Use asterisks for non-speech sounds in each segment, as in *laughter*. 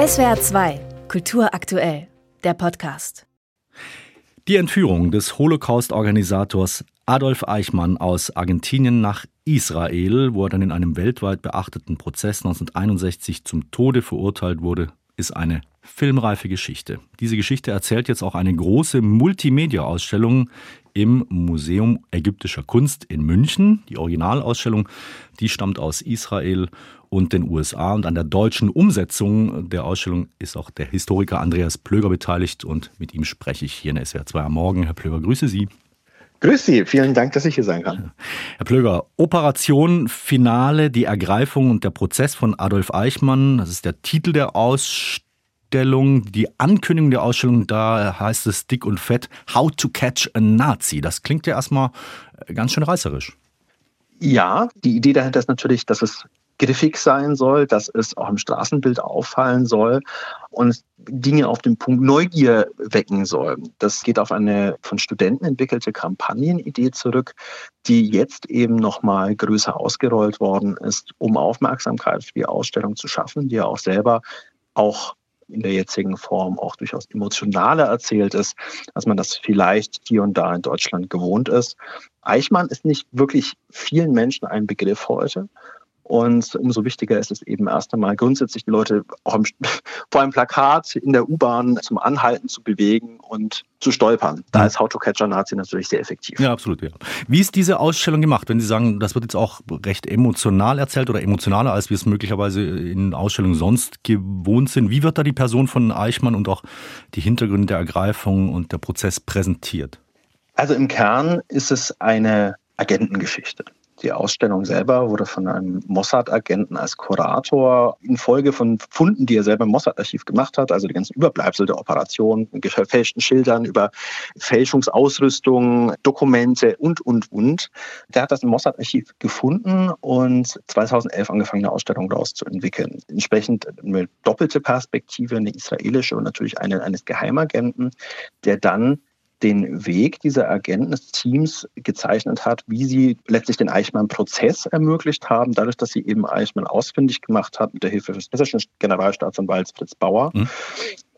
SWR 2, Kultur aktuell, der Podcast. Die Entführung des Holocaust-Organisators Adolf Eichmann aus Argentinien nach Israel, wo er dann in einem weltweit beachteten Prozess 1961 zum Tode verurteilt wurde, ist eine filmreife Geschichte. Diese Geschichte erzählt jetzt auch eine große Multimedia-Ausstellung im Museum ägyptischer Kunst in München. Die Originalausstellung, die stammt aus Israel und den USA. Und an der deutschen Umsetzung der Ausstellung ist auch der Historiker Andreas Plöger beteiligt. Und mit ihm spreche ich hier in SWR 2 am Morgen. Herr Plöger, grüße Sie. Grüß Sie, vielen Dank, dass ich hier sein kann. Herr Plöger, Operation Finale, die Ergreifung und der Prozess von Adolf Eichmann, das ist der Titel der Ausstellung. Ausstellung, die Ankündigung der Ausstellung, da heißt es dick und fett, How to Catch a Nazi. Das klingt ja erstmal äh, ganz schön reißerisch. Ja, die Idee dahinter ist natürlich, dass es griffig sein soll, dass es auch im Straßenbild auffallen soll und Dinge auf den Punkt Neugier wecken soll. Das geht auf eine von Studenten entwickelte Kampagnenidee zurück, die jetzt eben nochmal größer ausgerollt worden ist, um Aufmerksamkeit für die Ausstellung zu schaffen, die ja auch selber auch in der jetzigen Form auch durchaus emotionaler erzählt ist, als man das vielleicht hier und da in Deutschland gewohnt ist. Eichmann ist nicht wirklich vielen Menschen ein Begriff heute. Und umso wichtiger ist es eben erst einmal grundsätzlich die Leute auch im, *laughs* vor einem Plakat in der U-Bahn zum Anhalten zu bewegen und zu stolpern. Da ist How to Catch a Nazi natürlich sehr effektiv. Ja, absolut. Ja. Wie ist diese Ausstellung gemacht? Wenn Sie sagen, das wird jetzt auch recht emotional erzählt oder emotionaler, als wir es möglicherweise in Ausstellungen sonst gewohnt sind. Wie wird da die Person von Eichmann und auch die Hintergründe der Ergreifung und der Prozess präsentiert? Also im Kern ist es eine Agentengeschichte. Die Ausstellung selber wurde von einem Mossad-Agenten als Kurator infolge von Funden, die er selber im Mossad-Archiv gemacht hat, also die ganzen Überbleibsel der Operation, gefälschten Schildern über Fälschungsausrüstung, Dokumente und, und, und. Der hat das im Mossad-Archiv gefunden und 2011 angefangen, eine Ausstellung daraus zu entwickeln. Entsprechend eine doppelte Perspektive, eine israelische und natürlich eine eines Geheimagenten, der dann den Weg dieser Agenten des Teams gezeichnet hat, wie sie letztlich den Eichmann-Prozess ermöglicht haben, dadurch, dass sie eben Eichmann ausfindig gemacht hat mit der Hilfe des hessischen Generalstaatsanwalts Fritz Bauer. Mhm.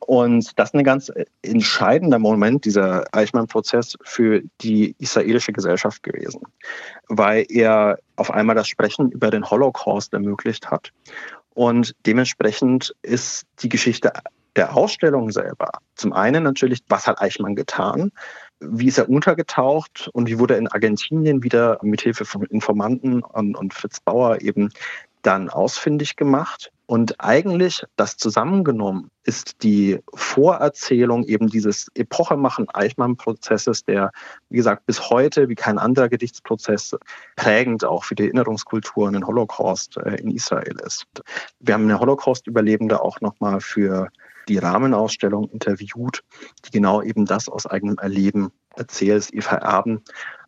Und das ist ein ganz entscheidender Moment, dieser Eichmann-Prozess für die israelische Gesellschaft gewesen, weil er auf einmal das Sprechen über den Holocaust ermöglicht hat. Und dementsprechend ist die Geschichte der Ausstellung selber. Zum einen natürlich, was hat Eichmann getan? Wie ist er untergetaucht und wie wurde er in Argentinien wieder mit Hilfe von Informanten und, und Fritz Bauer eben dann ausfindig gemacht? Und eigentlich das zusammengenommen ist die Vorerzählung eben dieses epochemachen Eichmann-Prozesses, der, wie gesagt, bis heute wie kein anderer Gedichtsprozess prägend auch für die Erinnerungskultur an den Holocaust äh, in Israel ist. Wir haben eine Holocaust-Überlebende auch nochmal für die Rahmenausstellung interviewt, die genau eben das aus eigenem Erleben erzählt, Eva Erben,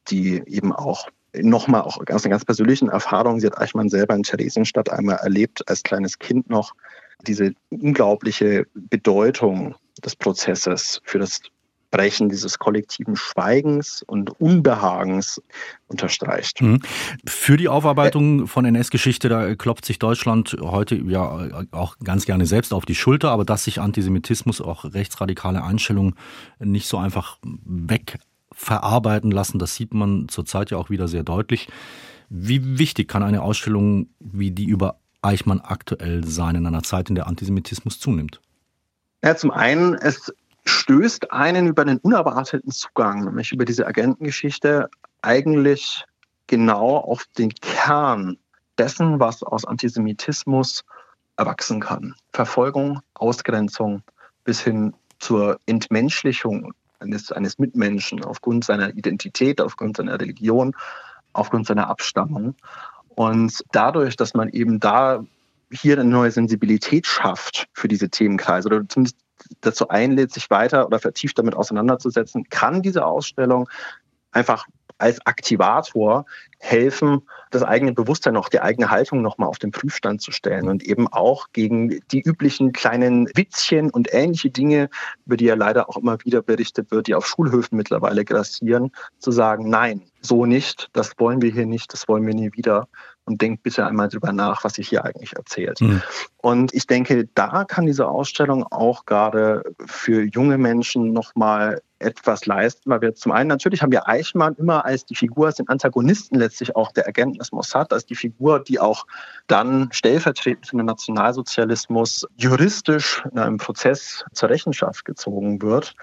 die eben auch nochmal auch aus einer ganz persönlichen Erfahrung, sie hat Eichmann selber in Theresienstadt einmal erlebt, als kleines Kind noch, diese unglaubliche Bedeutung des Prozesses für das Brechen dieses kollektiven Schweigens und Unbehagens unterstreicht. Mhm. Für die Aufarbeitung von NS-Geschichte, da klopft sich Deutschland heute ja auch ganz gerne selbst auf die Schulter, aber dass sich Antisemitismus, auch rechtsradikale Einstellungen nicht so einfach wegverarbeiten lassen, das sieht man zurzeit ja auch wieder sehr deutlich. Wie wichtig kann eine Ausstellung wie die über Eichmann aktuell sein in einer Zeit, in der Antisemitismus zunimmt? Ja, zum einen, es stößt einen über einen unerwarteten Zugang, nämlich über diese Agentengeschichte, eigentlich genau auf den Kern dessen, was aus Antisemitismus erwachsen kann. Verfolgung, Ausgrenzung bis hin zur Entmenschlichung eines, eines Mitmenschen aufgrund seiner Identität, aufgrund seiner Religion, aufgrund seiner Abstammung. Und dadurch, dass man eben da hier eine neue Sensibilität schafft für diese Themenkreise oder zumindest dazu einlädt, sich weiter oder vertieft damit auseinanderzusetzen, kann diese Ausstellung einfach als Aktivator helfen, das eigene Bewusstsein, auch die eigene Haltung nochmal auf den Prüfstand zu stellen und eben auch gegen die üblichen kleinen Witzchen und ähnliche Dinge, über die ja leider auch immer wieder berichtet wird, die auf Schulhöfen mittlerweile grassieren, zu sagen, nein, so nicht, das wollen wir hier nicht, das wollen wir nie wieder, und denkt bisher einmal drüber nach, was sich hier eigentlich erzählt. Mhm. Und ich denke, da kann diese Ausstellung auch gerade für junge Menschen nochmal etwas leisten, weil wir zum einen natürlich haben wir Eichmann immer als die Figur, als den Antagonisten letztlich auch der des Mossad, als die Figur, die auch dann stellvertretend für den Nationalsozialismus juristisch in einem Prozess zur Rechenschaft gezogen wird.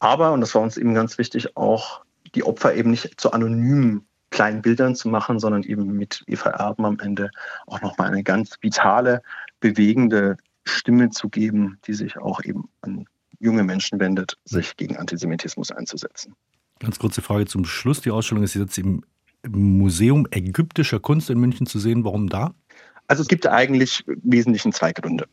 Aber, und das war uns eben ganz wichtig, auch die Opfer eben nicht zu anonymen kleinen Bildern zu machen, sondern eben mit Eva Erben am Ende auch nochmal eine ganz vitale, bewegende Stimme zu geben, die sich auch eben an junge Menschen wendet, sich gegen Antisemitismus einzusetzen. Ganz kurze Frage zum Schluss. Die Ausstellung ist jetzt im Museum ägyptischer Kunst in München zu sehen. Warum da? Also es gibt eigentlich im Wesentlichen zwei Gründe.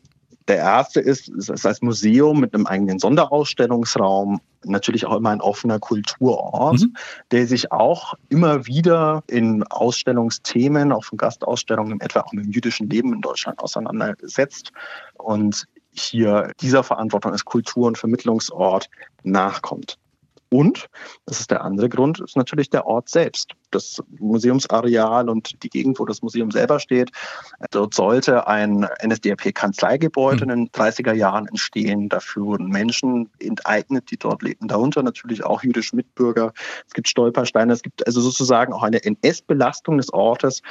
Der erste ist, es ist als Museum mit einem eigenen Sonderausstellungsraum, natürlich auch immer ein offener Kulturort, mhm. der sich auch immer wieder in Ausstellungsthemen, auch von Gastausstellungen, etwa auch mit dem jüdischen Leben in Deutschland auseinandersetzt und hier dieser Verantwortung als Kultur- und Vermittlungsort nachkommt. Und, das ist der andere Grund, ist natürlich der Ort selbst. Das Museumsareal und die Gegend, wo das Museum selber steht. Dort sollte ein NSDAP-Kanzleigebäude in den 30er Jahren entstehen. Dafür wurden Menschen enteignet, die dort lebten. Darunter natürlich auch jüdische Mitbürger. Es gibt Stolpersteine. Es gibt also sozusagen auch eine NS-Belastung des Ortes,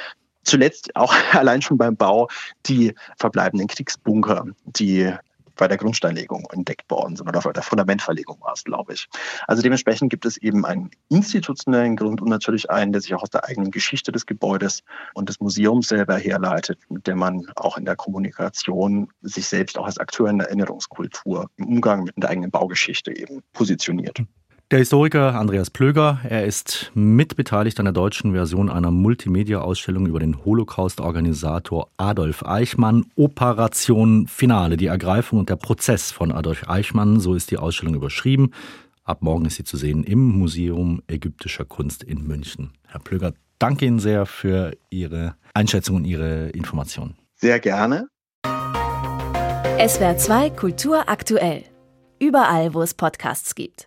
zuletzt auch *laughs* allein schon beim Bau die verbleibenden Kriegsbunker, die bei der Grundsteinlegung entdeckt worden sind oder bei der Fundamentverlegung war es, glaube ich. Also dementsprechend gibt es eben einen institutionellen Grund und natürlich einen, der sich auch aus der eigenen Geschichte des Gebäudes und des Museums selber herleitet, mit dem man auch in der Kommunikation sich selbst auch als Akteur in der Erinnerungskultur im Umgang mit der eigenen Baugeschichte eben positioniert. Der Historiker Andreas Plöger, er ist mitbeteiligt an der deutschen Version einer Multimedia-Ausstellung über den Holocaust-Organisator Adolf Eichmann. Operation Finale, die Ergreifung und der Prozess von Adolf Eichmann, so ist die Ausstellung überschrieben. Ab morgen ist sie zu sehen im Museum ägyptischer Kunst in München. Herr Plöger, danke Ihnen sehr für Ihre Einschätzung und Ihre Informationen. Sehr gerne. SWR 2 Kultur aktuell. Überall, wo es Podcasts gibt.